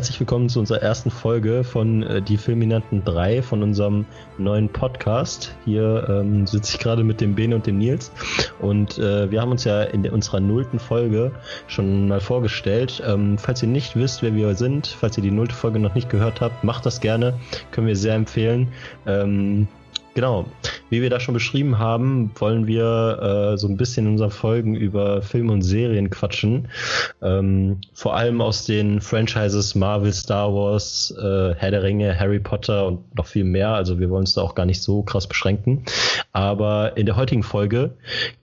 Herzlich willkommen zu unserer ersten Folge von äh, Die Filminanten 3 von unserem neuen Podcast. Hier ähm, sitze ich gerade mit dem Bene und dem Nils und äh, wir haben uns ja in unserer nullten Folge schon mal vorgestellt. Ähm, falls ihr nicht wisst, wer wir sind, falls ihr die nullte Folge noch nicht gehört habt, macht das gerne, können wir sehr empfehlen. Ähm, Genau. Wie wir da schon beschrieben haben, wollen wir äh, so ein bisschen in unseren Folgen über Filme und Serien quatschen. Ähm, vor allem aus den Franchises Marvel, Star Wars, äh, Herr der Ringe, Harry Potter und noch viel mehr. Also wir wollen uns da auch gar nicht so krass beschränken. Aber in der heutigen Folge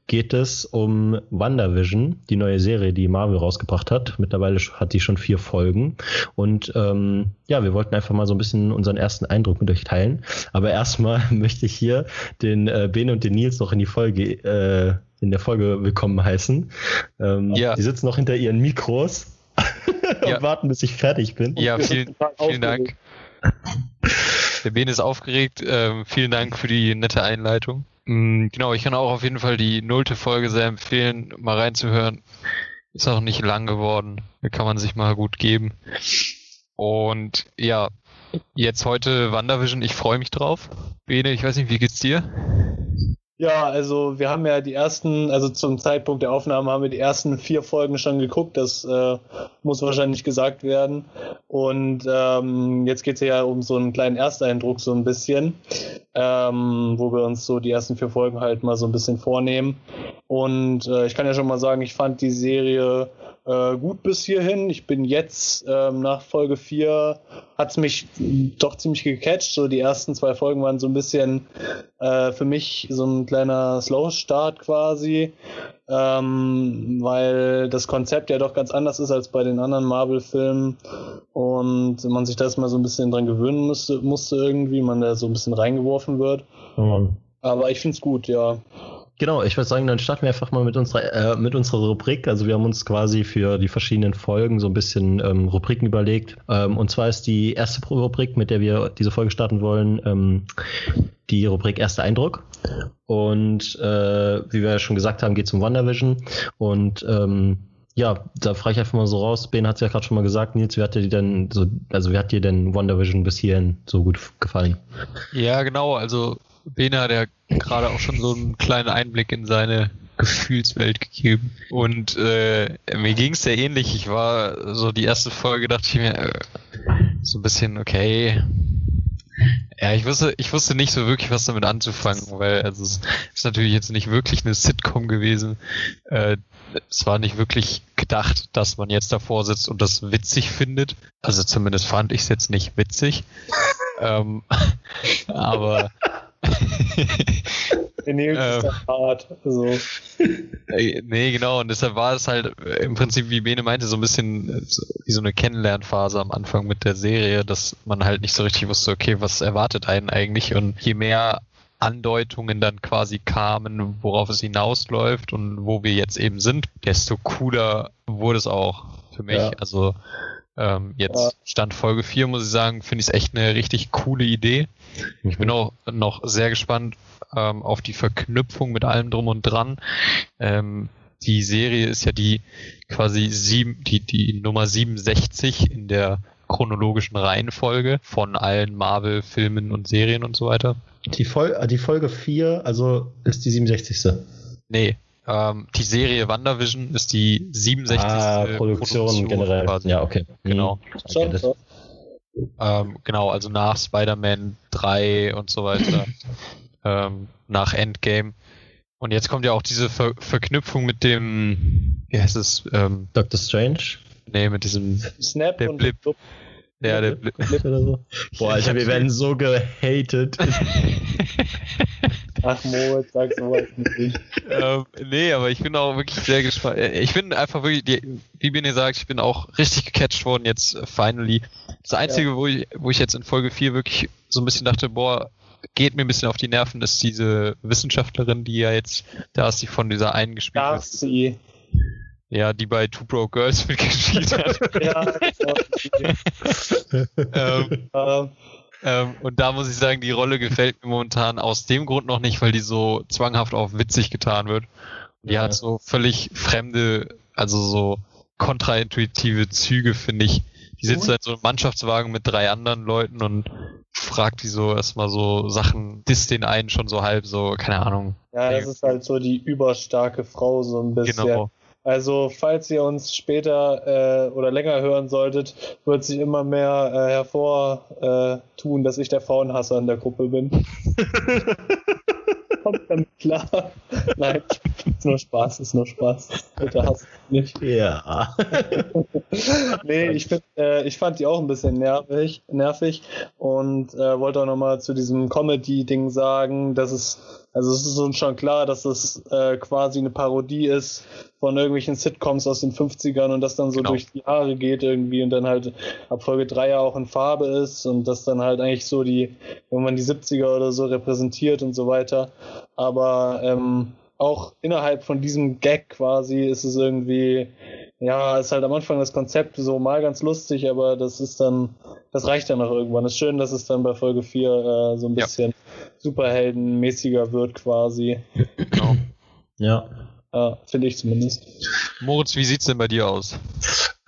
geht es um WandaVision, die neue Serie, die Marvel rausgebracht hat. Mittlerweile hat die schon vier Folgen. Und ähm, ja, wir wollten einfach mal so ein bisschen unseren ersten Eindruck mit euch teilen. Aber erstmal möchte ich hier den äh, Ben und den Nils noch in die Folge, äh, in der Folge willkommen heißen. Ähm, ja. Die sitzen noch hinter ihren Mikros und ja. warten, bis ich fertig bin. Ja, vielen, vielen Dank. Der Ben ist aufgeregt. Ähm, vielen Dank für die nette Einleitung. Mm, genau, ich kann auch auf jeden Fall die nullte Folge sehr empfehlen, mal reinzuhören. Ist auch nicht lang geworden. Da kann man sich mal gut geben. Und ja, jetzt heute Wandervision. Ich freue mich drauf. Bene, ich weiß nicht, wie geht's dir? Ja, also wir haben ja die ersten, also zum Zeitpunkt der Aufnahme haben wir die ersten vier Folgen schon geguckt, das äh, muss wahrscheinlich gesagt werden. Und ähm, jetzt geht's ja um so einen kleinen Ersteindruck so ein bisschen, ähm, wo wir uns so die ersten vier Folgen halt mal so ein bisschen vornehmen. Und äh, ich kann ja schon mal sagen, ich fand die Serie äh, gut bis hierhin. Ich bin jetzt ähm, nach Folge 4 hat es mich doch ziemlich gecatcht. So die ersten zwei Folgen waren so ein bisschen äh, für mich so ein kleiner Slow-Start quasi, ähm, weil das Konzept ja doch ganz anders ist als bei den anderen Marvel-Filmen und man sich da mal so ein bisschen dran gewöhnen musste, musste irgendwie, man da so ein bisschen reingeworfen wird. Mhm. Aber ich finde es gut, ja. Genau, ich würde sagen, dann starten wir einfach mal mit unserer, äh, mit unserer Rubrik. Also wir haben uns quasi für die verschiedenen Folgen so ein bisschen ähm, Rubriken überlegt. Ähm, und zwar ist die erste Rubrik, mit der wir diese Folge starten wollen, ähm, die Rubrik Erster Eindruck. Und äh, wie wir ja schon gesagt haben, geht es um WandaVision. Und ähm, ja, da frage ich einfach mal so raus. Ben hat es ja gerade schon mal gesagt, Nils, wie hat dir denn so, also wie hat dir denn WandaVision bis hierhin so gut gefallen? Ja, genau, also Bene hat ja gerade auch schon so einen kleinen Einblick in seine Gefühlswelt gegeben. Und äh, mir ging es sehr ähnlich. Ich war so die erste Folge, dachte ich mir, äh, so ein bisschen, okay. Ja, ich wusste, ich wusste nicht so wirklich, was damit anzufangen, weil also es ist natürlich jetzt nicht wirklich eine Sitcom gewesen. Äh, es war nicht wirklich gedacht, dass man jetzt davor sitzt und das witzig findet. Also zumindest fand ich es jetzt nicht witzig. ähm, aber Nils ist ähm, hart. So. Äh, nee, genau. Und deshalb war es halt im Prinzip, wie Bene meinte, so ein bisschen äh, wie so eine Kennenlernphase am Anfang mit der Serie, dass man halt nicht so richtig wusste, okay, was erwartet einen eigentlich? Und je mehr Andeutungen dann quasi kamen, worauf es hinausläuft und wo wir jetzt eben sind, desto cooler wurde es auch für mich. Ja. Also ähm, jetzt ja. Stand Folge 4, muss ich sagen, finde ich es echt eine richtig coole Idee. Ich bin auch noch sehr gespannt ähm, auf die Verknüpfung mit allem drum und dran. Ähm, die Serie ist ja die quasi sieben, die, die Nummer 67 in der chronologischen Reihenfolge von allen Marvel-Filmen und Serien und so weiter. Die, Fol die Folge 4, also ist die 67. Nee, ähm, die Serie WandaVision ist die 67. Ah, Produktion, Produktion generell. Quasi. Ja, okay. Genau. Mhm. Ähm, genau, also nach Spider-Man 3 und so weiter. ähm, nach Endgame. Und jetzt kommt ja auch diese Ver Verknüpfung mit dem, wie heißt es? Ähm, Doctor Strange? Nee, mit diesem Snap der und Blip. Ja, der Blip. oder so. Boah, Alter, wir werden so gehatet. Ach Moritz, sag sowas nicht. ähm, nee, aber ich bin auch wirklich sehr gespannt. Äh, ich bin einfach wirklich, die, wie Bene sagt, ich bin auch richtig gecatcht worden jetzt uh, finally. Das Einzige, ja. wo, ich, wo ich jetzt in Folge 4 wirklich so ein bisschen dachte, boah, geht mir ein bisschen auf die Nerven, ist diese Wissenschaftlerin, die ja jetzt, da ist sie von dieser einen gespielt Darcy. Ja, die bei Two Broke Girls mitgespielt hat. ja, ähm, ähm, ähm, und da muss ich sagen, die Rolle gefällt mir momentan aus dem Grund noch nicht, weil die so zwanghaft auf witzig getan wird. Die ja. hat so völlig fremde, also so kontraintuitive Züge, finde ich, die sitzt in so einem Mannschaftswagen mit drei anderen Leuten und fragt die so erstmal so Sachen, disst den einen schon so halb, so, keine Ahnung. Ja, das ist halt so die überstarke Frau, so ein bisschen. Genau. Also, falls ihr uns später äh, oder länger hören solltet, wird sich immer mehr äh, hervortun, dass ich der Frauenhasser in der Gruppe bin. Kommt damit klar. Nein, ist nur Spaß, ist nur Spaß. Bitte hasst nicht. Ja. nee, ich, find, äh, ich fand die auch ein bisschen nervig, nervig und äh, wollte auch nochmal zu diesem Comedy-Ding sagen, dass es, also es ist uns schon klar, dass es äh, quasi eine Parodie ist von irgendwelchen Sitcoms aus den 50ern und das dann so Genau. durch die Jahre geht irgendwie und dann halt ab Folge 3 ja auch in Farbe ist und das dann halt eigentlich so die, irgendwann die 70er oder so repräsentiert und so weiter. Aber ähm, auch innerhalb von diesem Gag quasi ist es irgendwie, ja, ist halt am Anfang das Konzept so mal ganz lustig, aber das ist dann, das reicht dann auch irgendwann. Es ist schön, dass es dann bei Folge 4 äh, so ein Ja. Superheldenmäßiger wird quasi. Genau. Ja. Ja, finde ich zumindest. Moritz, wie sieht's denn bei dir aus?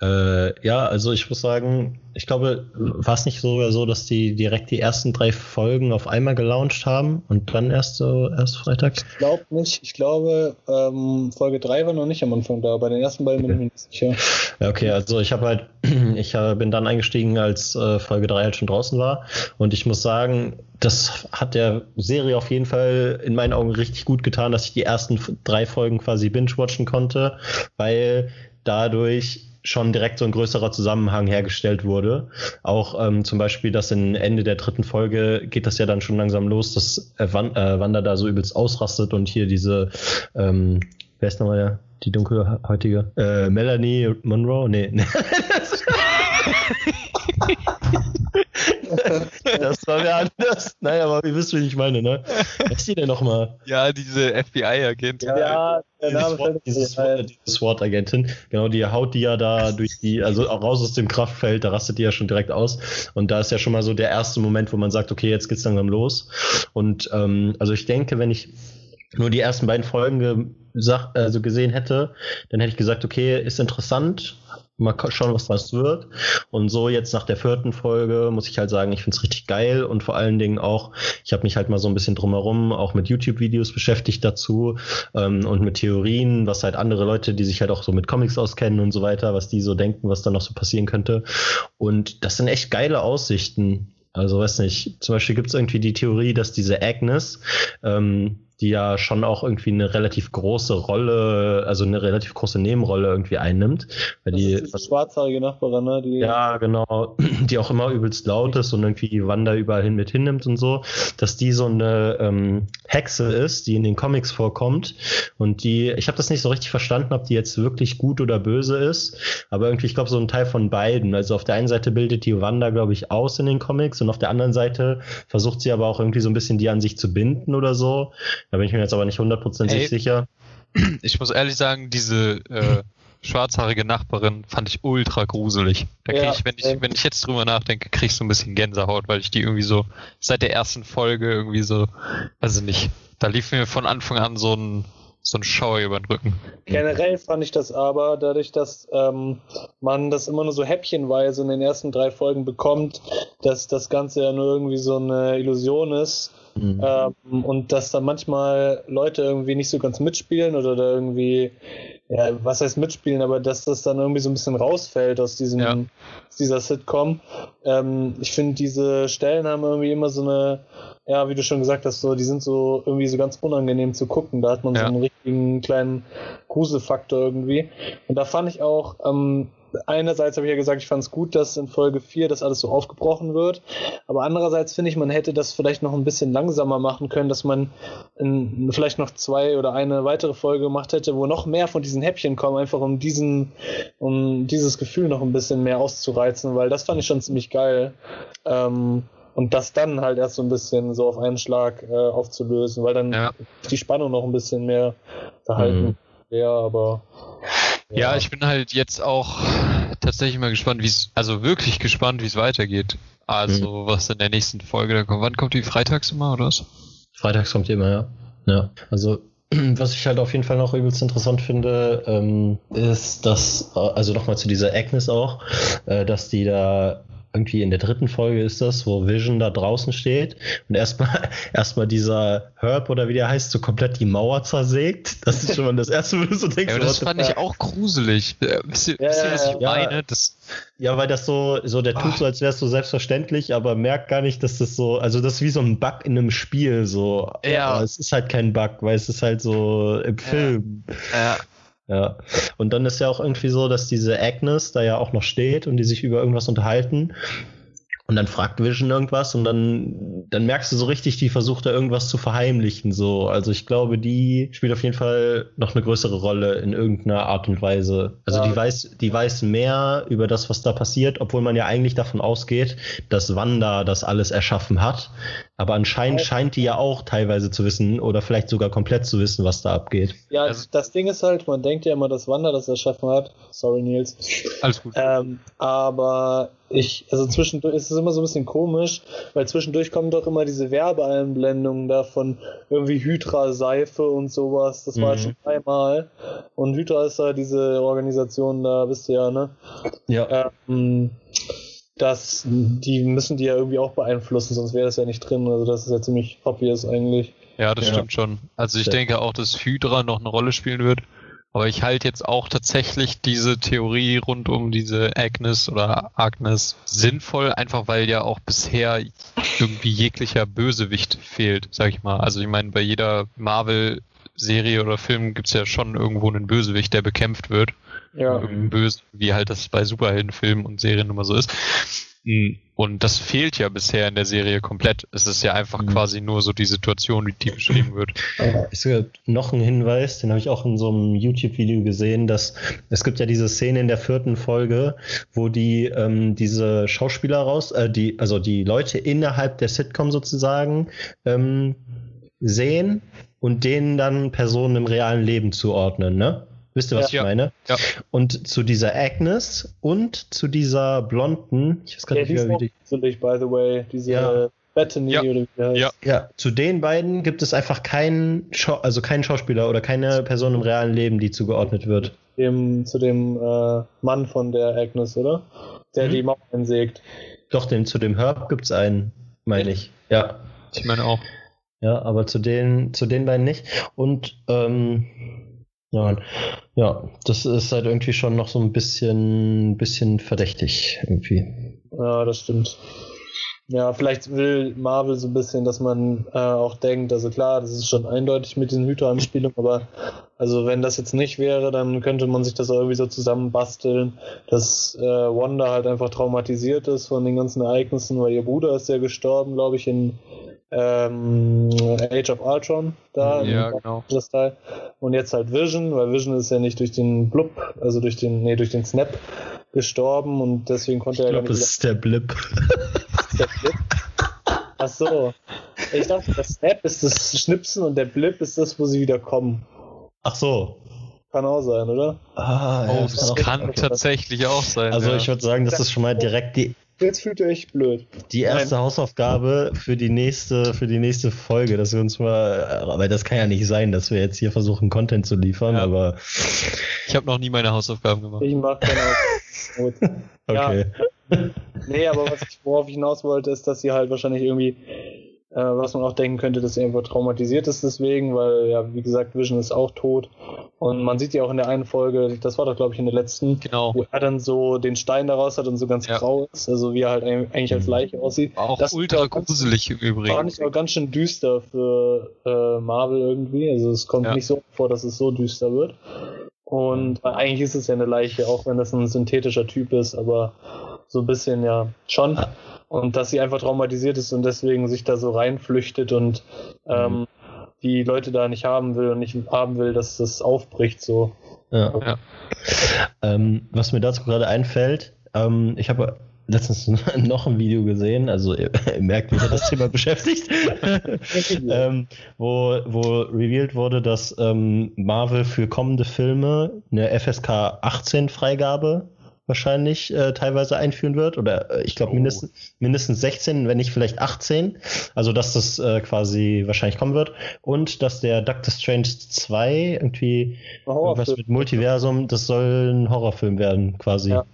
Äh, ja, also ich muss sagen, ich glaube, war es nicht sogar so, dass die direkt die ersten drei Folgen auf einmal gelauncht haben und dann erst so erst Freitag? Ich glaube nicht. Ich glaube, ähm, Folge 3 war noch nicht am Anfang da. Bei den ersten beiden bin ich mir nicht sicher. Ja, okay, also ich habe halt, ich äh, bin dann eingestiegen, als äh, Folge 3 halt schon draußen war. Und ich muss sagen, das hat der Serie auf jeden Fall in meinen Augen richtig gut getan, dass ich die ersten drei Folgen quasi binge-watchen konnte, weil dadurch schon direkt so ein größerer Zusammenhang hergestellt wurde. Auch ähm, zum Beispiel, dass in Ende der dritten Folge geht das ja dann schon langsam los, dass äh, Wan äh, Wanda da so übelst ausrastet und hier diese, ähm, wer ist nochmal der, die dunkelhäutige? Äh, Melanie Monroe? Nee. nee. das war mir anders. Nein, aber ihr wisst, wie ich meine, ne? Was ist die denn nochmal? Ja, diese FBI-Agentin. Ja, der Name. SWAT, diese SWAT-Agentin, genau, die haut die ja da durch die, also auch raus aus dem Kraftfeld, da rastet die ja schon direkt aus. Und da ist ja schon mal so der erste Moment, wo man sagt, okay, jetzt geht's langsam los. Und ähm, also ich denke, wenn ich nur die ersten beiden Folgen gesag, also gesehen hätte, dann hätte ich gesagt, okay, ist interessant, mal schauen, was draus wird. Und so jetzt nach der vierten Folge muss ich halt sagen, ich finde es richtig geil und vor allen Dingen auch, ich habe mich halt mal so ein bisschen drumherum auch mit YouTube-Videos beschäftigt dazu ähm, und mit Theorien, was halt andere Leute, die sich halt auch so mit Comics auskennen und so weiter, was die so denken, was da noch so passieren könnte. Und das sind echt geile Aussichten. Also weiß nicht, zum Beispiel gibt es irgendwie die Theorie, dass diese Agnes, ähm, die ja schon auch irgendwie eine relativ große Rolle, also eine relativ große Nebenrolle irgendwie einnimmt, weil Das die ist die schwarzhaarige Nachbarin, ne? Die, ja, genau, die auch immer übelst laut ist und irgendwie Wanda überall hin mit hinnimmt und so, dass die so eine ähm, Hexe ist, die in den Comics vorkommt und die, ich habe das nicht so richtig verstanden, ob die jetzt wirklich gut oder böse ist, aber irgendwie, ich glaube, so ein Teil von beiden. Also auf der einen Seite bildet die Wanda, glaube ich, aus in den Comics und auf der anderen Seite versucht sie aber auch irgendwie so ein bisschen die an sich zu binden oder so. Da bin ich mir jetzt aber nicht hundertprozentig sicher. Ich muss ehrlich sagen, diese äh, schwarzhaarige Nachbarin fand ich ultra gruselig. Da krieg Ja, ich, wenn ich, wenn ich jetzt drüber nachdenke, krieg ich so ein bisschen Gänsehaut, weil ich die irgendwie so seit der ersten Folge irgendwie so, also nicht, da lief mir von Anfang an so ein so ein Schauer über den Rücken. Generell fand ich das aber, dadurch, dass ähm, man das immer nur so häppchenweise in den ersten drei Folgen bekommt, dass das Ganze ja nur irgendwie so eine Illusion ist Mhm. ähm, und dass da manchmal Leute irgendwie nicht so ganz mitspielen oder da irgendwie, ja, was heißt mitspielen, aber dass das dann irgendwie so ein bisschen rausfällt aus diesem, Ja. aus dieser Sitcom. Ähm, ich finde, diese Stellen haben irgendwie immer so eine, ja, wie du schon gesagt hast, so, die sind so irgendwie so ganz unangenehm zu gucken. Da hat man so Ja. einen richtigen kleinen Gruselfaktor irgendwie. Und da fand ich auch, ähm, einerseits habe ich ja gesagt, ich fand es gut, dass in Folge 4 das alles so aufgebrochen wird. Aber andererseits finde ich, man hätte das vielleicht noch ein bisschen langsamer machen können, dass man in, vielleicht noch zwei oder eine weitere Folge gemacht hätte, wo noch mehr von diesen Häppchen kommen, einfach um diesen, um dieses Gefühl noch ein bisschen mehr auszureizen, weil das fand ich schon ziemlich geil. Ähm, und das dann halt erst so ein bisschen so auf einen Schlag äh, aufzulösen, weil dann Ja. die Spannung noch ein bisschen mehr verhalten Mhm. wäre, aber Ja, ich bin halt jetzt auch tatsächlich mal gespannt, wie es, also wirklich gespannt, wie es weitergeht. Also, was in der nächsten Folge da kommt. Wann kommt die freitags immer, oder was? Freitags kommt die immer, ja. Ja. Also was ich halt auf jeden Fall noch übelst interessant finde, ähm, ist, dass, also nochmal zu dieser Agnes auch, äh, dass die da irgendwie in der dritten Folge ist das, wo Vision da draußen steht und erstmal erstmal dieser Herb oder wie der heißt, so komplett die Mauer zersägt. Das ist schon mal das erste, wo du so denkst. Ja, das fand ich auch gruselig. Äh, wisst ihr, Ja, wisst ihr was ich ja. meine? Das, Ja, weil das so, so der tut so, als wäre es so selbstverständlich, aber merkt gar nicht, dass das so, also das ist wie so ein Bug in einem Spiel, so. Ja. Aber es ist halt kein Bug, weil es ist halt so im Film. ja, Ja. Und dann ist ja auch irgendwie so, dass diese Agnes da ja auch noch steht und die sich über irgendwas unterhalten. Und dann fragt Vision irgendwas und dann, dann merkst du so richtig, die versucht da irgendwas zu verheimlichen. So. Also ich glaube, die spielt auf jeden Fall noch eine größere Rolle in irgendeiner Art und Weise. Also Ja. die weiß, die weiß mehr über das, was da passiert, obwohl man ja eigentlich davon ausgeht, dass Wanda das alles erschaffen hat. Aber anscheinend Ja. scheint die ja auch teilweise zu wissen oder vielleicht sogar komplett zu wissen, was da abgeht. Ja, Also- das Ding ist halt, man denkt ja immer, dass Wanda das erschaffen hat. Sorry, Nils. alles gut. Ähm, aber ich, also zwischendurch ist es immer so ein bisschen komisch, weil zwischendurch kommen doch immer diese Werbeeinblendungen da von irgendwie Hydra-Seife und sowas. Das war Mhm. schon dreimal. Und Hydra ist da diese Organisation da, wisst ihr ja, ne? Ja. Ähm, das, die müssen die ja irgendwie auch beeinflussen, sonst wäre das ja nicht drin. Also das ist ja ziemlich obvious eigentlich. Ja, das Ja. stimmt schon. Also ich Ja. denke auch, dass Hydra noch eine Rolle spielen wird. Aber ich halte jetzt auch tatsächlich diese Theorie rund um diese Agnes oder Agnes sinnvoll, einfach weil ja auch bisher irgendwie jeglicher Bösewicht fehlt, sag ich mal. Also ich meine, bei jeder Marvel-Serie oder Film gibt's ja schon irgendwo einen Bösewicht, der bekämpft wird. Ja. Irgendein Böse, wie halt das bei Superheldenfilmen und Serien immer so ist. Mm, Und das fehlt ja bisher in der Serie komplett. Es ist ja einfach Mhm. quasi nur so die Situation, wie die beschrieben wird. Es gibt noch einen Hinweis, den habe ich auch in so einem YouTube-Video gesehen, dass es gibt ja diese Szene in der vierten Folge, wo die ähm, diese Schauspieler raus, äh, die, also die Leute innerhalb der Sitcom sozusagen ähm, sehen und denen dann Personen im realen Leben zuordnen, ne? Wisst ihr, was Ja. ich meine? Ja. Und zu dieser Agnes und zu dieser blonden, ich weiß gar Ja, nicht wie die, gruselig, by the way. Diese Ja. Bethany Ja. oder wie heißt. Ja. Ja, zu den beiden gibt es einfach keinen, Schau also keinen Schauspieler oder keine Person im realen Leben, die zugeordnet wird. Dem, zu dem äh, Mann von der Agnes, oder? Der Mhm. die Mauer einsägt. Doch, den, zu dem Herb gibt es einen, meine ich. Ja. Ich meine auch. Ja, aber zu den, zu den beiden nicht. Und ähm, ja, ja, das ist halt irgendwie schon noch so ein bisschen, bisschen verdächtig irgendwie. Ja, das stimmt. Ja, vielleicht will Marvel so ein bisschen, dass man äh, auch denkt, also klar, das ist schon eindeutig mit den Hydra-Anspielungen, aber also wenn das jetzt nicht wäre, dann könnte man sich das irgendwie so zusammenbasteln, dass äh, Wanda halt einfach traumatisiert ist von den ganzen Ereignissen, weil ihr Bruder ist ja gestorben, glaube ich, in ähm, Age of Ultron da. Ja, genau. das Teil. Und jetzt halt Vision, weil Vision ist ja nicht durch den Blub, also durch den, nee, durch den Snap gestorben und deswegen konnte Ich er gar glaube, nicht das ist der Blip. der Blip? Ach so. Ich dachte, das Snap ist das Schnipsen und der Blip ist das, wo sie wieder kommen. Ach so. Kann auch sein, oder? Ah, Oh, das das auch- kann okay. tatsächlich auch sein. Also ja. ich würde sagen, das ist schon mal direkt die, Jetzt fühlt ihr euch blöd. die erste Hausaufgabe für die nächste, für die nächste Folge, dass wir uns mal, weil das kann ja nicht sein, dass wir jetzt hier versuchen, Content zu liefern, Ja. aber ich habe noch nie meine Hausaufgaben gemacht. Ich mach keine Ahnung. Gut. okay. Nee, aber was ich, worauf ich hinaus wollte, ist, dass sie halt wahrscheinlich irgendwie, äh, was man auch denken könnte, dass sie einfach traumatisiert ist deswegen, weil ja, wie gesagt, Vision ist auch tot. Und man sieht ja auch in der einen Folge, das war doch glaube ich in der letzten, Genau. wo er dann so den Stein daraus hat und so ganz Ja. grau ist, also wie er halt eigentlich als Leiche aussieht. Auch Das ultra war gruselig im Fand Übrigen. ich auch ganz schön düster für äh, Marvel irgendwie. Also es kommt Ja. nicht so vor, dass es so düster wird. Und weil eigentlich ist es ja eine Leiche, auch wenn das ein synthetischer Typ ist, aber so ein bisschen ja schon. Und dass sie einfach traumatisiert ist und deswegen sich da so reinflüchtet und ähm, die Leute da nicht haben will und nicht haben will, dass das aufbricht so. Ja. Ja. Ähm, was mir dazu gerade einfällt, ähm, ich habe letztens noch ein Video gesehen, also ihr, ihr merkt, wie das Thema beschäftigt, ähm, wo, wo revealed wurde, dass ähm, Marvel für kommende Filme eine FSK 18 Freigabe wahrscheinlich äh, teilweise einführen wird. Oder äh, ich glaube oh. mindestens, mindestens 16, wenn nicht vielleicht 18. Also dass das äh, quasi wahrscheinlich kommen wird. Und dass der Doctor Strange 2 irgendwie was mit Multiversum, das soll ein Horrorfilm werden, quasi. Ja.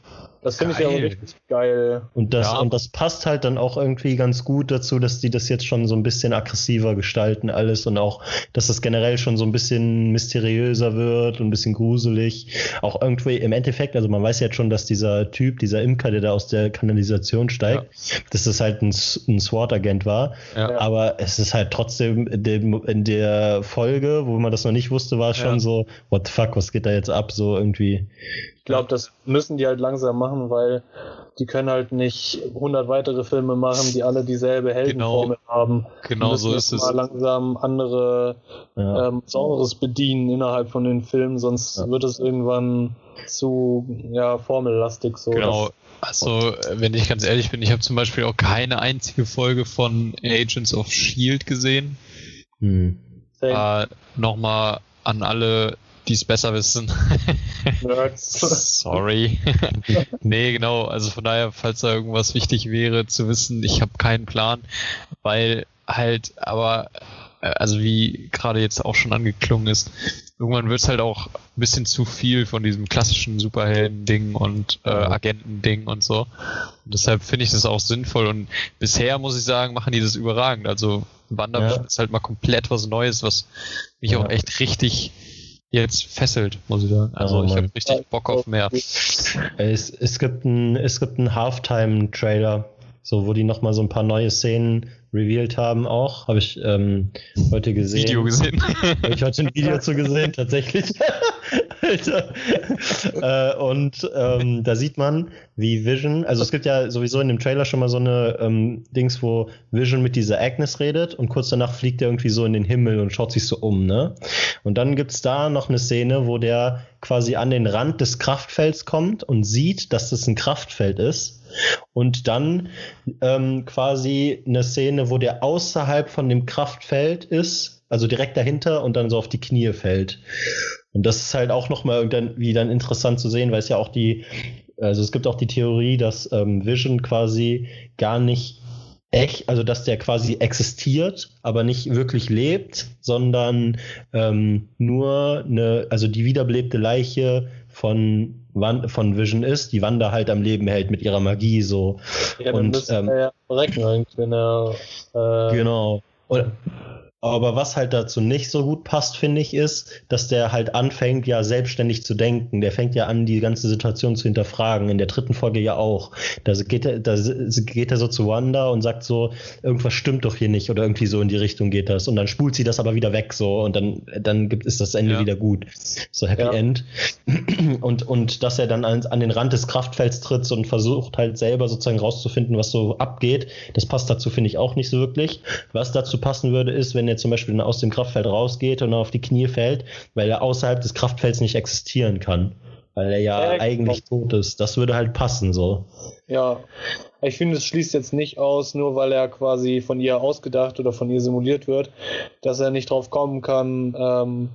Das finde ich ja auch richtig geil. Und das, ja. und das passt halt dann auch irgendwie ganz gut dazu, dass die das jetzt schon so ein bisschen aggressiver gestalten, alles und auch, dass das generell schon so ein bisschen mysteriöser wird und ein bisschen gruselig. Auch irgendwie im Endeffekt, also man weiß jetzt schon, dass dieser Typ, dieser Imker, der da aus der Kanalisation steigt, ja. dass das halt ein, ein SWAT-Agent war. Ja. Aber es ist halt trotzdem in, dem, in der Folge, wo man das noch nicht wusste, war es schon so, what the fuck, was geht da jetzt ab? So irgendwie glaube, das müssen die halt langsam machen, weil die können halt nicht 100 weitere Filme machen, die alle dieselbe Heldenformel genau, haben. Genau so ist es. Mal langsam andere ja. ähm, Genres bedienen innerhalb von den Filmen, sonst ja. wird es irgendwann zu ja, formellastig so. Genau. Also, wenn ich ganz ehrlich bin, ich habe zum Beispiel auch keine einzige Folge von Agents of Shield gesehen. Hm. Äh, Nochmal an alle die es besser wissen. Sorry. nee, genau. Also von daher, falls da irgendwas wichtig wäre zu wissen, ich habe keinen Plan, weil halt, aber äh, also wie gerade jetzt auch schon angeklungen ist, irgendwann wird es halt auch ein bisschen zu viel von diesem klassischen Superhelden-Ding und äh, Agenten-Ding und so. Und deshalb finde ich das auch sinnvoll und bisher muss ich sagen, machen die das überragend. Also WandaVision ja. ist halt mal komplett was Neues, was mich ja. auch echt richtig jetzt fesselt, muss ich sagen. Also oh, ich habe richtig Bock auf mehr. Es, es gibt einen es gibt einen Halftime-Trailer, so wo die nochmal so ein paar neue Szenen revealed haben auch. Habe ich ähm, heute gesehen. Video gesehen. Habe ich heute ein Video zu gesehen, tatsächlich. Alter. äh, und ähm, da sieht man, wie Vision, also es gibt ja sowieso in dem Trailer schon mal so eine ähm, Dings, wo Vision mit dieser Agnes redet und kurz danach fliegt er irgendwie so in den Himmel und schaut sich so um, ne? Und dann gibt's da noch eine Szene, wo der quasi an den Rand des Kraftfelds kommt und sieht, dass das ein Kraftfeld ist. Und dann ähm, quasi eine Szene, wo der außerhalb von dem Kraftfeld ist, also direkt dahinter und dann so auf die Knie fällt. Und das ist halt auch nochmal irgendwie dann interessant zu sehen, weil es ja auch die, also es gibt auch die Theorie, dass ähm, Vision quasi gar nicht echt, also dass der quasi existiert, aber nicht wirklich lebt, sondern ähm, nur eine, also die wiederbelebte Leiche von, von Vision ist, die Wanda halt am Leben hält mit ihrer Magie so. Ja, dann und ähm, er ja verrecken, wenn er äh, genau. Und, aber was halt dazu nicht so gut passt, finde ich, ist, dass der halt anfängt, ja selbstständig zu denken. Der fängt ja an, die ganze Situation zu hinterfragen. In der dritten Folge ja auch. Da geht er, da geht er so zu Wanda und sagt so, irgendwas stimmt doch hier nicht oder irgendwie so in die Richtung geht das. Und dann spult sie das aber wieder weg so und dann, dann gibt, ist das Ende ja. wieder gut. So Happy ja. End. Und, und dass er dann an, an den Rand des Kraftfelds tritt und versucht halt selber sozusagen rauszufinden, was so abgeht. Das passt dazu, finde ich, auch nicht so wirklich. Was dazu passen würde, ist, wenn er zum Beispiel aus dem Kraftfeld rausgeht und auf die Knie fällt, weil er außerhalb des Kraftfelds nicht existieren kann. Weil er ja, ja eigentlich genau. tot ist. Das würde halt passen so. Ja, ich finde, es schließt jetzt nicht aus, nur weil er quasi von ihr ausgedacht oder von ihr simuliert wird, dass er nicht drauf kommen kann, ähm,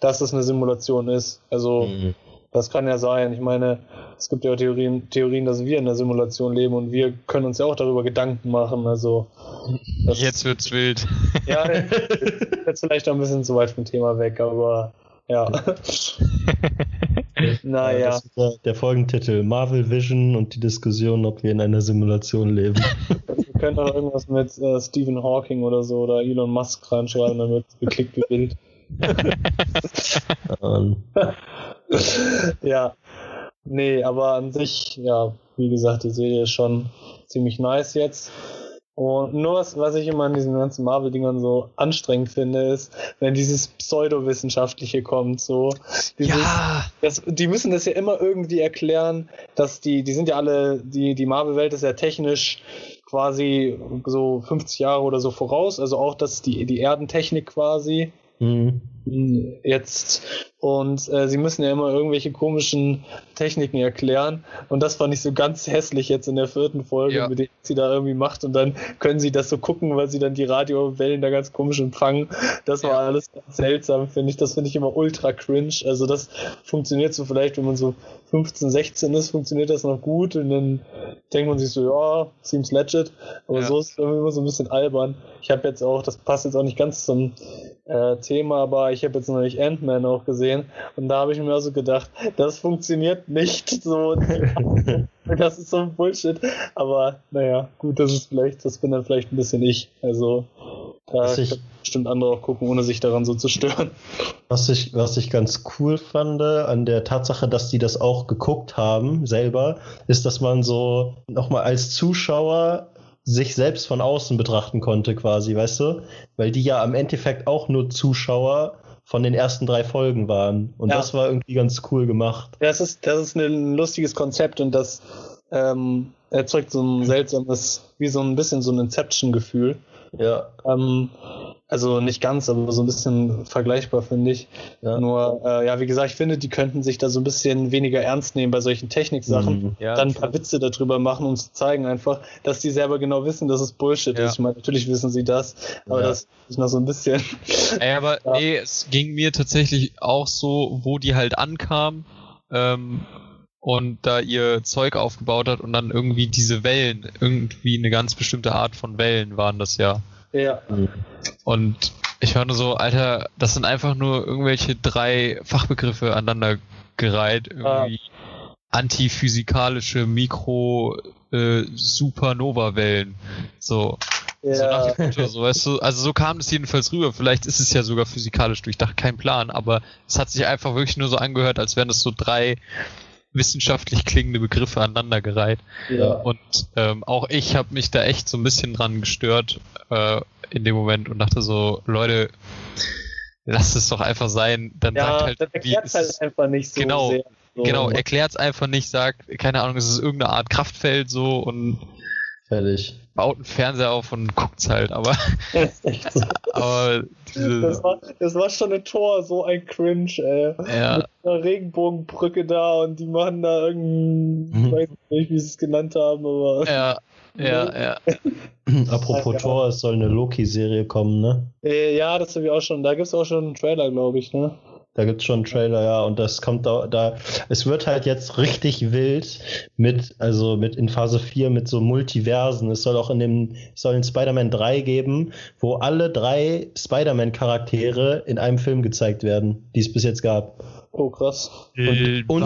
dass es eine Simulation ist. Also mhm. Das kann ja sein. Ich meine, es gibt ja Theorien, Theorien, dass wir in der Simulation leben und wir können uns ja auch darüber Gedanken machen. Also jetzt wird's wild. Ja, jetzt vielleicht auch ein bisschen zu weit vom Thema weg, aber ja. naja. Das ist der, der Folgentitel Marvel Vision und die Diskussion, ob wir in einer Simulation leben. wir können auch irgendwas mit äh, Stephen Hawking oder so oder Elon Musk reinschreiben, dann wird geklickt wie wild. ja. Nee, aber an sich, ja, wie gesagt, die Serie ist schon ziemlich nice jetzt. Und nur was, was ich immer an diesen ganzen Marvel-Dingern so anstrengend finde, ist, wenn dieses Pseudowissenschaftliche kommt, so. Dieses, ja. Das, die müssen das ja immer irgendwie erklären, dass die, die sind ja alle, die, die Marvel-Welt ist ja technisch quasi so 50 Jahre oder so voraus, also auch dass die, die Erdentechnik quasi. Mhm. jetzt und äh, sie müssen ja immer irgendwelche komischen Techniken erklären und das fand ich so ganz hässlich jetzt in der vierten Folge, ja. mit dem sie da irgendwie macht und dann können sie das so gucken, weil sie dann die Radiowellen da ganz komisch empfangen. Das war ja. alles ganz seltsam, finde ich. Das finde ich immer ultra cringe. Also das funktioniert so vielleicht, wenn man so 15, 16 ist, funktioniert das noch gut und dann denkt man sich so, ja, seems legit, aber ja. so ist es immer so ein bisschen albern. Ich habe jetzt auch, das passt jetzt auch nicht ganz zum äh, Thema, aber ich habe jetzt noch nicht Ant-Man auch gesehen und da habe ich mir also gedacht, das funktioniert nicht so. das ist so ein Bullshit. Aber naja, gut, das ist vielleicht, das bin dann vielleicht ein bisschen ich. Also da ich, bestimmt andere auch gucken, ohne sich daran so zu stören. Was ich, was ich ganz cool fand an der Tatsache, dass die das auch geguckt haben selber, ist, dass man so nochmal als Zuschauer sich selbst von außen betrachten konnte, quasi, weißt du? Weil die ja am Endeffekt auch nur Zuschauer von den ersten drei Folgen waren. Und ja. das war irgendwie ganz cool gemacht. Das ist, das ist ein lustiges Konzept und das ähm, erzeugt so ein seltsames, wie so ein bisschen so ein Inception-Gefühl. Ja. Ähm, also nicht ganz, aber so ein bisschen vergleichbar, finde ich. Ja. Nur, äh, ja, wie gesagt, ich finde, die könnten sich da so ein bisschen weniger ernst nehmen bei solchen Techniksachen. Mhm. Ja, dann ein paar Witze darüber machen, um zu zeigen einfach, dass die selber genau wissen, dass es Bullshit ja. ist. Ich meine, natürlich wissen sie das, aber das ist noch so ein bisschen. Ey, aber nee, es ging mir tatsächlich auch so, wo die halt ankamen. Ähm, und da ihr Zeug aufgebaut hat und dann irgendwie diese Wellen, irgendwie eine ganz bestimmte Art von Wellen waren das ja. Ja. Und ich war nur so, Alter, das sind einfach nur irgendwelche drei Fachbegriffe aneinander gereiht. Irgendwie ah. antiphysikalische Mikro äh, Supernova-Wellen. So. Ja. So nach dem Motto, so, weißt du, also so kam es jedenfalls rüber. Vielleicht ist es ja sogar physikalisch durchdacht, kein Plan, aber es hat sich einfach wirklich nur so angehört, als wären das so drei wissenschaftlich klingende Begriffe aneinandergereiht. Ja. Und ähm, auch ich habe mich da echt so ein bisschen dran gestört äh, in dem Moment und dachte so, Leute, lasst es doch einfach sein. Dann ja, sagt halt, dann erklärt es halt einfach nicht so genau, sehr. So. Genau, erklärt es einfach nicht, sagt, keine Ahnung, es ist irgendeine Art Kraftfeld so und Fertig. Baut einen Fernseher auf und guckt's halt, aber. echt so. aber das, war, das war schon ein Tor, so ein Cringe, ey. Ja. Mit einer Regenbogenbrücke da und die machen da irgendwie, mhm. ich weiß nicht, wie sie es genannt haben, aber. Ja, ja, ja. Apropos ja, Tor, es soll eine Loki-Serie kommen, ne? Äh, ja, das habe ich auch schon. Da gibt's auch schon einen Trailer, glaube ich, ne? Da gibt's schon einen Trailer, ja, und das kommt da, da, es wird halt jetzt richtig wild mit, also mit in Phase 4 mit so Multiversen. Es soll auch in dem, es soll in Spider-Man 3 geben, wo alle drei Spider-Man-Charaktere in einem Film gezeigt werden, die es bis jetzt gab. Oh, krass. Und, äh, und,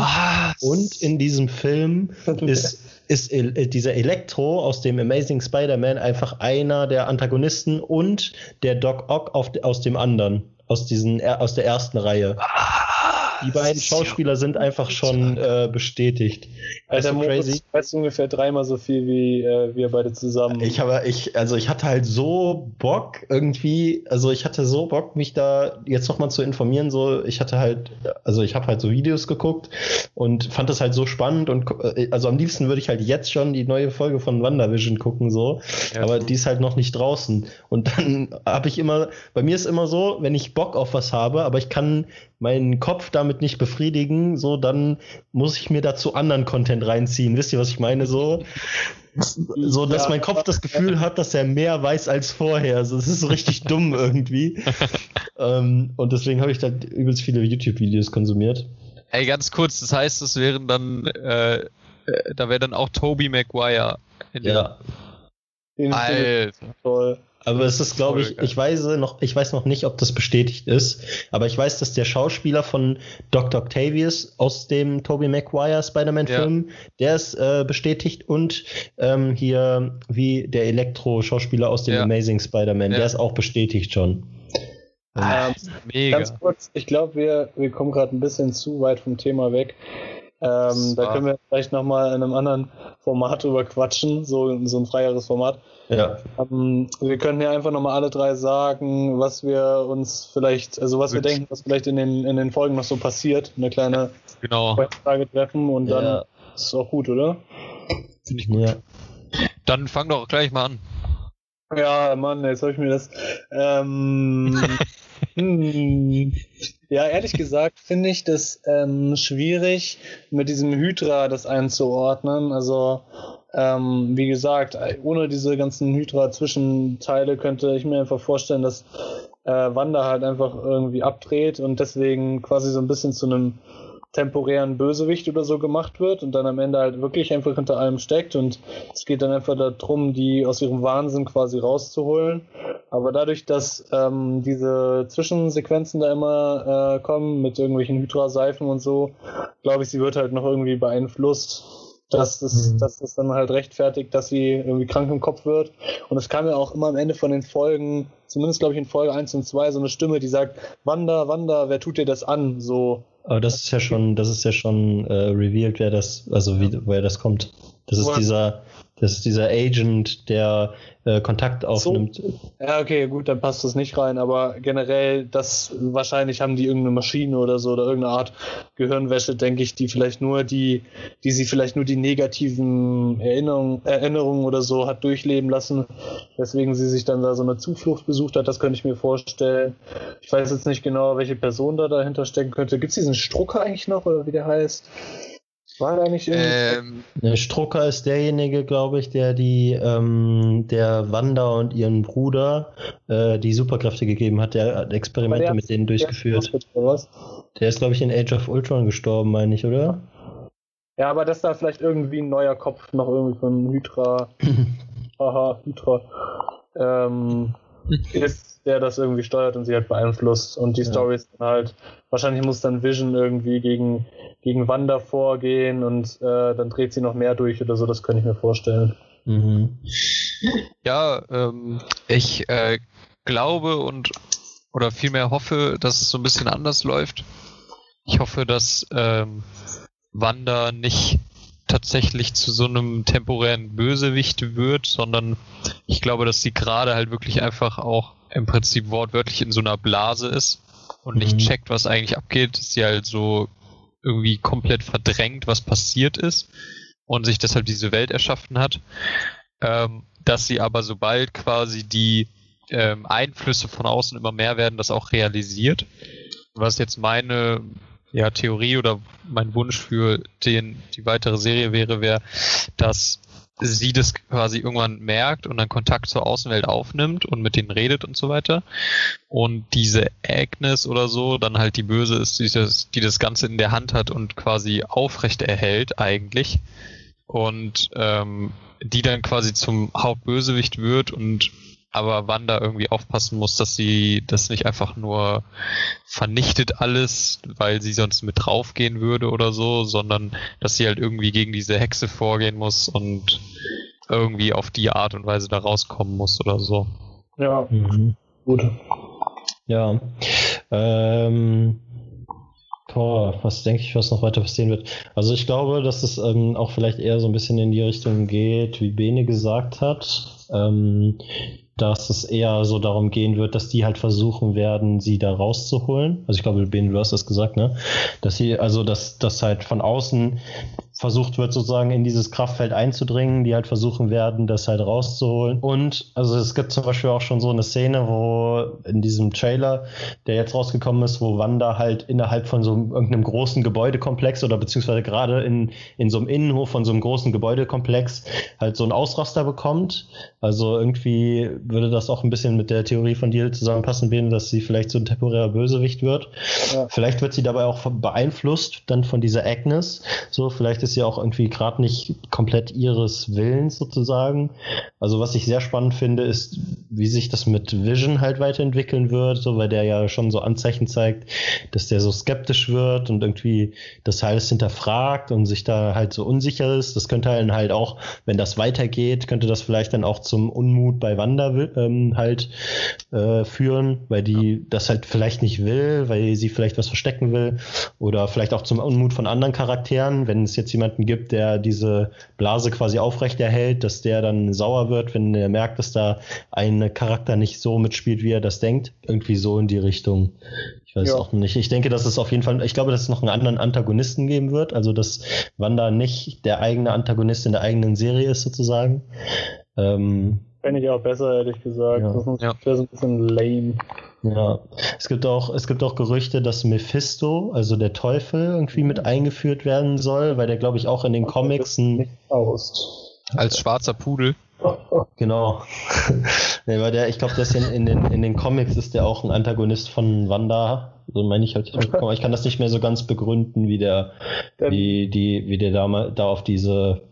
und in diesem Film ist, ist äh, dieser Elektro aus dem Amazing Spider-Man einfach einer der Antagonisten und der Doc Ock auf, aus dem anderen aus diesen aus der ersten Reihe. Die beiden Schauspieler ja sind einfach schon äh, bestätigt. Alter, also crazy. weißt du ungefähr dreimal so viel wie äh, wir beide zusammen. Ich habe, ich, also ich hatte halt so Bock irgendwie, also ich hatte so Bock, mich da jetzt nochmal zu informieren. So, ich hatte halt, also ich habe halt so Videos geguckt und fand das halt so spannend und äh, also am liebsten würde ich halt jetzt schon die neue Folge von WandaVision gucken, so. Ja, aber die ist halt noch nicht draußen. Und dann habe ich immer, bei mir ist immer so, wenn ich Bock auf was habe, aber ich kann meinen Kopf damit nicht befriedigen, so dann muss ich mir dazu anderen Content reinziehen. Wisst ihr, was ich meine? So, so dass ja. mein Kopf das Gefühl hat, dass er mehr weiß als vorher. Also, das ist so richtig dumm irgendwie. ähm, und deswegen habe ich da übelst viele YouTube-Videos konsumiert. Ey, ganz kurz, das heißt, es wären dann, äh, äh da wäre dann auch Toby Maguire in ja. Alter. Toll. Aber es ist, glaube ich, ich weiß noch, ich weiß noch nicht, ob das bestätigt ist, aber ich weiß, dass der Schauspieler von Dr. Octavius aus dem Tobey Maguire Spider-Man-Film, ja. der ist äh, bestätigt und ähm, hier wie der Elektro-Schauspieler aus dem ja. Amazing Spider-Man, ja. der ist auch bestätigt schon. Ähm, Mega. Ganz kurz, ich glaube, wir, wir kommen gerade ein bisschen zu weit vom Thema weg. Ähm, da können wir vielleicht nochmal in einem anderen Format drüber quatschen, so, so ein freieres Format. Ja. Ähm, wir können ja einfach nochmal alle drei sagen, was wir uns vielleicht, also was Gut. wir denken, was vielleicht in den, in den Folgen noch so passiert. Eine kleine genau. Frage treffen und ja. dann ist es auch gut, oder? Finde ich gut. Ja. Dann fang doch gleich mal an. Ja, Mann, jetzt habe ich mir das. Ähm, Hm. Ja, ehrlich gesagt finde ich das ähm, schwierig, mit diesem Hydra das einzuordnen. Also, ähm, wie gesagt, ohne diese ganzen Hydra-Zwischenteile könnte ich mir einfach vorstellen, dass äh, Wanda halt einfach irgendwie abdreht und deswegen quasi so ein bisschen zu einem temporären Bösewicht oder so gemacht wird und dann am Ende halt wirklich einfach hinter allem steckt und es geht dann einfach darum, die aus ihrem Wahnsinn quasi rauszuholen. Aber dadurch, dass ähm, diese Zwischensequenzen da immer äh, kommen mit irgendwelchen Hydra-Seifen und so, glaube ich, sie wird halt noch irgendwie beeinflusst dass das, mhm. dass das dann halt rechtfertigt, dass sie irgendwie krank im Kopf wird. Und es kam ja auch immer am Ende von den Folgen, zumindest glaube ich in Folge 1 und 2, so eine Stimme, die sagt, Wanda, Wanda, wer tut dir das an? So. Aber das ist ja schon, das ist ja schon äh, revealed, wer das, also wie, woher das kommt. Das ist dieser, das ist dieser Agent, der äh, Kontakt aufnimmt. So. Ja, okay, gut, dann passt das nicht rein, aber generell, das wahrscheinlich haben die irgendeine Maschine oder so oder irgendeine Art Gehirnwäsche, denke ich, die vielleicht nur die, die sie vielleicht nur die negativen Erinnerungen, Erinnerungen oder so hat durchleben lassen, weswegen sie sich dann da so eine Zuflucht besucht hat, das könnte ich mir vorstellen. Ich weiß jetzt nicht genau, welche Person da dahinter stecken könnte. Gibt es diesen Strucker eigentlich noch oder wie der heißt? War da nicht irgendwie. Ähm, Strucker ist derjenige, glaube ich, der die ähm, der Wanda und ihren Bruder äh, die Superkräfte gegeben hat. Der hat Experimente der mit denen durchgeführt. Der, der ist, glaube ich, in Age of Ultron gestorben, meine ich, oder? Ja, aber das da vielleicht irgendwie ein neuer Kopf noch irgendwie von Hydra. Aha, Hydra. Ähm, ist, der das irgendwie steuert und sie halt beeinflusst. Und die ja. Story ist dann halt, wahrscheinlich muss dann Vision irgendwie gegen, gegen Wanda vorgehen und äh, dann dreht sie noch mehr durch oder so, das könnte ich mir vorstellen. Mhm. Ja, ähm, ich äh, glaube und oder vielmehr hoffe, dass es so ein bisschen anders läuft. Ich hoffe, dass ähm, Wanda nicht tatsächlich zu so einem temporären Bösewicht wird, sondern ich glaube, dass sie gerade halt wirklich einfach auch im Prinzip wortwörtlich in so einer Blase ist und nicht mhm. checkt, was eigentlich abgeht, dass sie halt so irgendwie komplett verdrängt, was passiert ist und sich deshalb diese Welt erschaffen hat. Ähm, dass sie aber sobald quasi die ähm, Einflüsse von außen immer mehr werden, das auch realisiert. Was jetzt meine ja, Theorie oder mein Wunsch für den, die weitere Serie wäre, wäre, dass sie das quasi irgendwann merkt und dann Kontakt zur Außenwelt aufnimmt und mit denen redet und so weiter. Und diese Agnes oder so dann halt die Böse ist, die das, die das Ganze in der Hand hat und quasi aufrecht erhält eigentlich. Und ähm, die dann quasi zum Hauptbösewicht wird und aber Wanda irgendwie aufpassen muss, dass sie das nicht einfach nur vernichtet alles, weil sie sonst mit draufgehen würde oder so, sondern dass sie halt irgendwie gegen diese Hexe vorgehen muss und irgendwie auf die Art und Weise da rauskommen muss oder so. Ja, mhm. gut. Ja. Ähm, boah, was denke ich, was noch weiter passieren wird? Also ich glaube, dass es ähm, auch vielleicht eher so ein bisschen in die Richtung geht, wie Bene gesagt hat. Ähm, dass es eher so darum gehen wird, dass die halt versuchen werden, sie da rauszuholen. Also ich glaube, Ben, du hast das gesagt, ne? Dass sie, also dass das halt von außen versucht wird, sozusagen in dieses Kraftfeld einzudringen, die halt versuchen werden, das halt rauszuholen. Und also es gibt zum Beispiel auch schon so eine Szene, wo in diesem Trailer, der jetzt rausgekommen ist, wo Wanda halt innerhalb von so irgendeinem großen Gebäudekomplex oder beziehungsweise gerade in, in so einem Innenhof von so einem großen Gebäudekomplex halt so ein Ausraster bekommt. Also irgendwie würde das auch ein bisschen mit der Theorie von dir zusammenpassen, Ben, dass sie vielleicht so ein temporärer Bösewicht wird. Ja. Vielleicht wird sie dabei auch beeinflusst dann von dieser Agnes. So, vielleicht ist sie auch irgendwie gerade nicht komplett ihres Willens sozusagen. Also was ich sehr spannend finde, ist, wie sich das mit Vision halt weiterentwickeln wird, so weil der ja schon so Anzeichen zeigt, dass der so skeptisch wird und irgendwie das alles hinterfragt und sich da halt so unsicher ist. Das könnte halt, halt auch, wenn das weitergeht, könnte das vielleicht dann auch zum Unmut bei Wanda ähm, halt äh, führen, weil die das halt vielleicht nicht will, weil sie vielleicht was verstecken will oder vielleicht auch zum Unmut von anderen Charakteren, wenn es jetzt jemanden gibt, der diese Blase quasi aufrechterhält, dass der dann sauer wird, wenn er merkt, dass da ein Charakter nicht so mitspielt, wie er das denkt. Irgendwie so in die Richtung. Ich weiß ja. auch nicht. Ich denke, dass es auf jeden Fall, ich glaube, dass es noch einen anderen Antagonisten geben wird. Also, dass Wanda nicht der eigene Antagonist in der eigenen Serie ist, sozusagen. Ähm, Fände ich auch besser, ehrlich gesagt. Ja. Das wäre so ein bisschen lame. Ja, es gibt auch, es gibt auch Gerüchte, dass Mephisto, also der Teufel, irgendwie mit eingeführt werden soll, weil der, glaube ich, auch in den Comics ein. Als schwarzer Pudel. Genau. nee, weil der, ich glaube, das in, in, den, in den Comics ist der auch ein Antagonist von Wanda. So meine ich halt. Ich kann das nicht mehr so ganz begründen, wie der, wie, die, wie der da, da auf diese,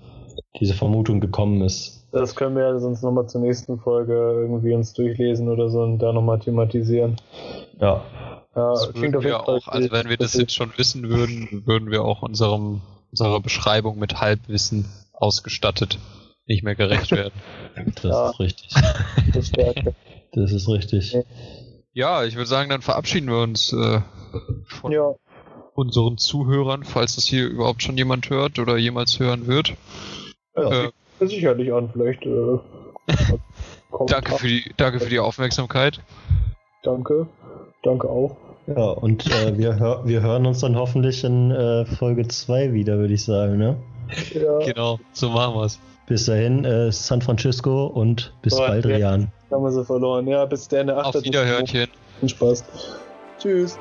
diese Vermutung gekommen ist. Das können wir ja sonst nochmal zur nächsten Folge irgendwie uns durchlesen oder so und da nochmal thematisieren. Ja. Ja, das klingt auf jeden Fall auch, also wenn wir das jetzt schon wissen würden, würden wir auch unserem, unserer Beschreibung mit Halbwissen ausgestattet nicht mehr gerecht werden. Das ja. ist richtig. Das, das ist richtig. Ja, ich würde sagen, dann verabschieden wir uns äh, von ja. unseren Zuhörern, falls das hier überhaupt schon jemand hört oder jemals hören wird. Ja, äh, sicherlich an, vielleicht. Äh, danke, für die, danke für die Aufmerksamkeit. Danke. Danke auch. Ja, und äh, wir, hör, wir hören uns dann hoffentlich in äh, Folge 2 wieder, würde ich sagen, ne? Ja. Genau, so machen wir es. Bis dahin, äh, San Francisco und bis oh, bald, Rian. Haben wir sie verloren. Ja, bis dann. Auf Wiederhörnchen. Spaß. Tschüss.